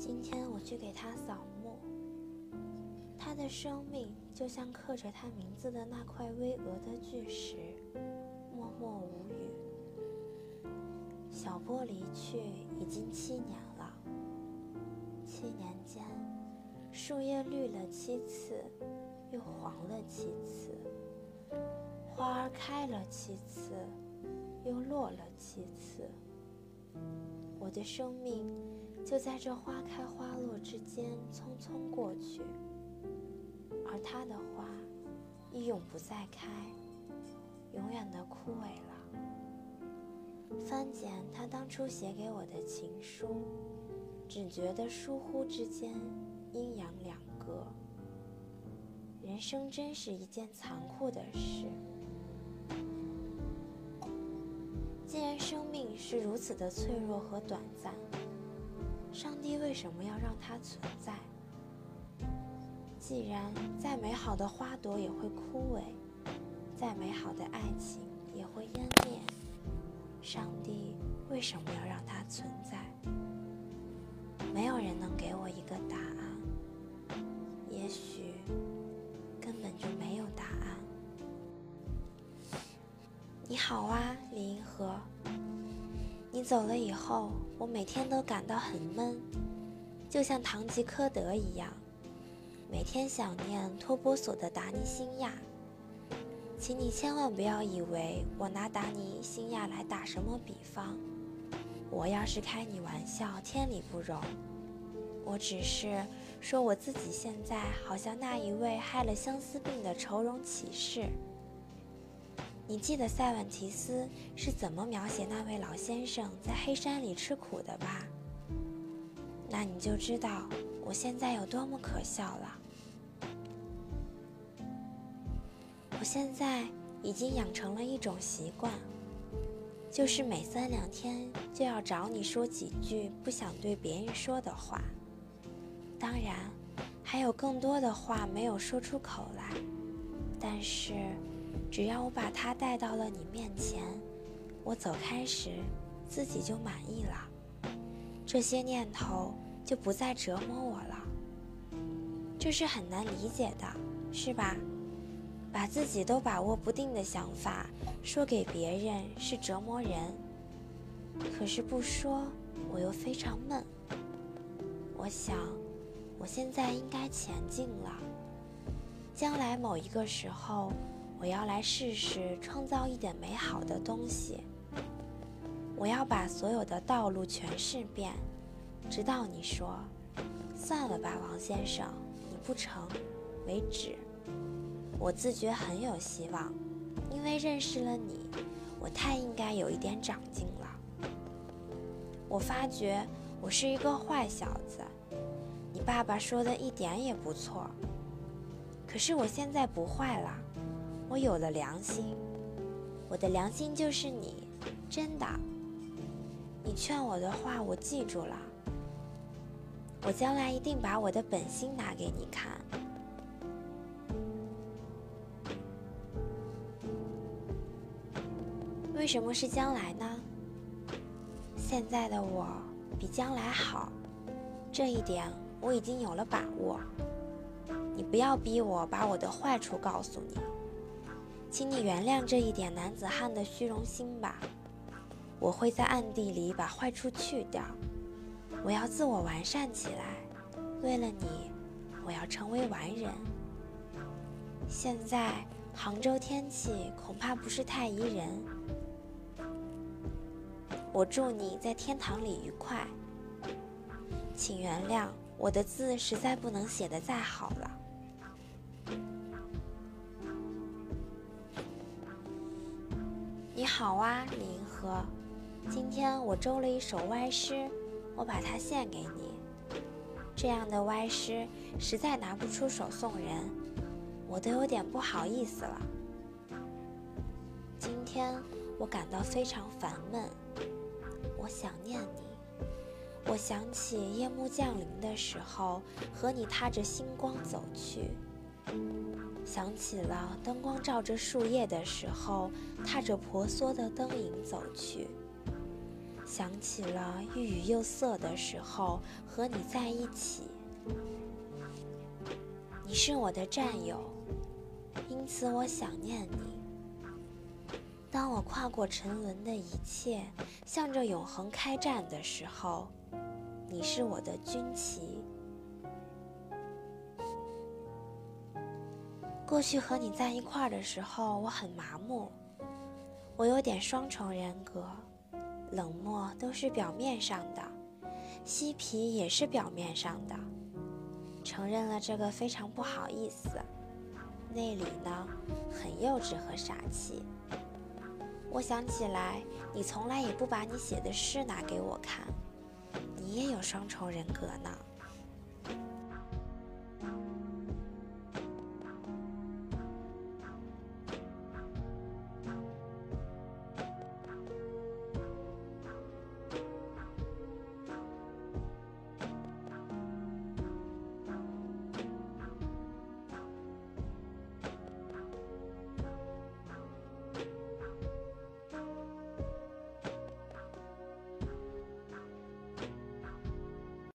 今天我去给他扫墓，他的生命就像刻着他名字的那块巍峨的巨石，默默无语。小波离去已经七年了，七年间，树叶绿了七次，又黄了七次，花儿开了七次，又落了七次。我的生命就在这花开花落之间匆匆过去，而他的花亦永不再开，永远的枯萎了。翻检他当初写给我的情书，只觉得疏忽之间阴阳两隔。人生真是一件残酷的事。既然生命是如此的脆弱和短暂，上帝为什么要让它存在？既然再美好的花朵也会枯萎，再美好的爱情也会湮灭，上帝为什么要让它存在？没有人能给我一个答案。也许根本就没有答案。你好啊，李银河。你走了以后，我每天都感到很闷，就像堂吉诃德一样，每天想念托波索的达尼辛亚。请你千万不要以为我拿达尼辛亚来打什么比方，我要是开你玩笑，天理不容。我只是说我自己现在好像那一位害了相思病的愁容启士。你记得塞万提斯是怎么描写那位老先生在黑山里吃苦的吧？那你就知道我现在有多么可笑了。我现在已经养成了一种习惯，就是每三两天就要找你说几句不想对别人说的话。当然，还有更多的话没有说出口来，但是。只要我把它带到了你面前，我走开时，自己就满意了。这些念头就不再折磨我了。这是很难理解的，是吧？把自己都把握不定的想法说给别人是折磨人，可是不说我又非常闷。我想，我现在应该前进了。将来某一个时候。我要来试试创造一点美好的东西。我要把所有的道路全试遍，直到你说“算了吧，王先生，你不成”为止。我自觉很有希望，因为认识了你，我太应该有一点长进了。我发觉我是一个坏小子，你爸爸说的一点也不错。可是我现在不坏了。我有了良心，我的良心就是你，真的。你劝我的话，我记住了。我将来一定把我的本心拿给你看。为什么是将来呢？现在的我比将来好，这一点我已经有了把握。你不要逼我把我的坏处告诉你。请你原谅这一点男子汉的虚荣心吧。我会在暗地里把坏处去掉。我要自我完善起来。为了你，我要成为完人。现在杭州天气恐怕不是太宜人。我祝你在天堂里愉快。请原谅我的字实在不能写得再好了。你好啊，李银河。今天我周了一首歪诗，我把它献给你。这样的歪诗实在拿不出手送人，我都有点不好意思了。今天我感到非常烦闷，我想念你。我想起夜幕降临的时候，和你踏着星光走去。想起了灯光照着树叶的时候，踏着婆娑的灯影走去；想起了欲语又涩的时候和你在一起。你是我的战友，因此我想念你。当我跨过沉沦的一切，向着永恒开战的时候，你是我的军旗。过去和你在一块儿的时候，我很麻木，我有点双重人格，冷漠都是表面上的，嬉皮也是表面上的。承认了这个非常不好意思，内里呢很幼稚和傻气。我想起来，你从来也不把你写的诗拿给我看，你也有双重人格呢。